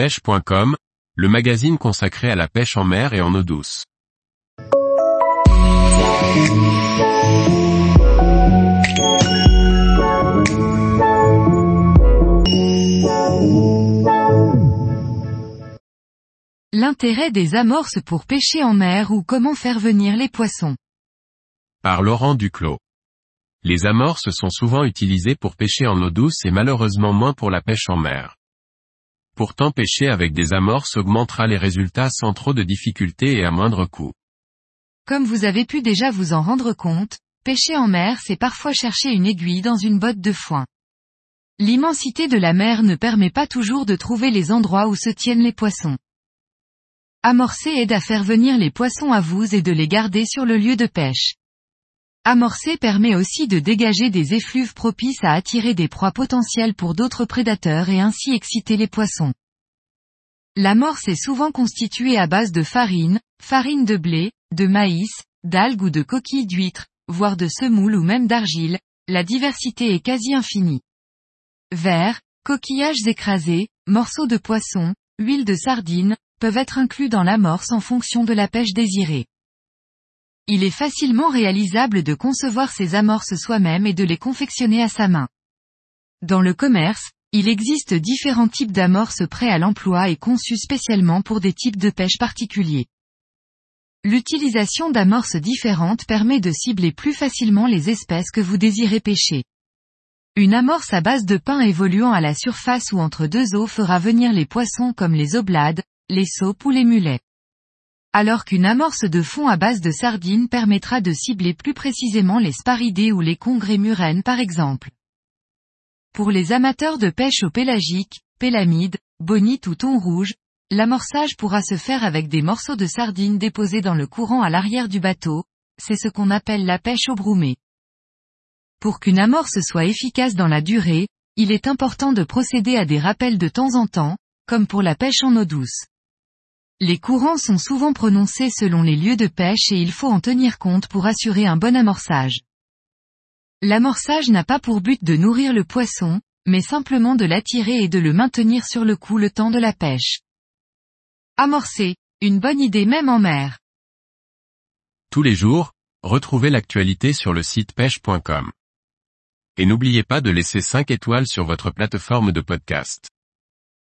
pêche.com, le magazine consacré à la pêche en mer et en eau douce. L'intérêt des amorces pour pêcher en mer ou comment faire venir les poissons. Par Laurent Duclos. Les amorces sont souvent utilisées pour pêcher en eau douce et malheureusement moins pour la pêche en mer. Pourtant pêcher avec des amorces augmentera les résultats sans trop de difficultés et à moindre coût. Comme vous avez pu déjà vous en rendre compte, pêcher en mer c'est parfois chercher une aiguille dans une botte de foin. L'immensité de la mer ne permet pas toujours de trouver les endroits où se tiennent les poissons. Amorcer aide à faire venir les poissons à vous et de les garder sur le lieu de pêche. Amorcer permet aussi de dégager des effluves propices à attirer des proies potentielles pour d'autres prédateurs et ainsi exciter les poissons. L'amorce est souvent constituée à base de farine, farine de blé, de maïs, d'algues ou de coquilles d'huîtres, voire de semoule ou même d'argile, la diversité est quasi infinie. Verre, coquillages écrasés, morceaux de poisson, huile de sardine, peuvent être inclus dans l'amorce en fonction de la pêche désirée. Il est facilement réalisable de concevoir ces amorces soi-même et de les confectionner à sa main. Dans le commerce, il existe différents types d'amorces prêts à l'emploi et conçus spécialement pour des types de pêche particuliers. L'utilisation d'amorces différentes permet de cibler plus facilement les espèces que vous désirez pêcher. Une amorce à base de pain évoluant à la surface ou entre deux eaux fera venir les poissons comme les oblades, les saupes ou les mulets alors qu'une amorce de fond à base de sardines permettra de cibler plus précisément les sparidés ou les congrès murènes par exemple. Pour les amateurs de pêche au pélagique, pélamide, bonite ou thon rouge, l'amorçage pourra se faire avec des morceaux de sardines déposés dans le courant à l'arrière du bateau, c'est ce qu'on appelle la pêche au broumé. Pour qu'une amorce soit efficace dans la durée, il est important de procéder à des rappels de temps en temps, comme pour la pêche en eau douce. Les courants sont souvent prononcés selon les lieux de pêche et il faut en tenir compte pour assurer un bon amorçage. L'amorçage n'a pas pour but de nourrir le poisson, mais simplement de l'attirer et de le maintenir sur le coup le temps de la pêche. Amorcer, une bonne idée même en mer. Tous les jours, retrouvez l'actualité sur le site pêche.com. Et n'oubliez pas de laisser 5 étoiles sur votre plateforme de podcast.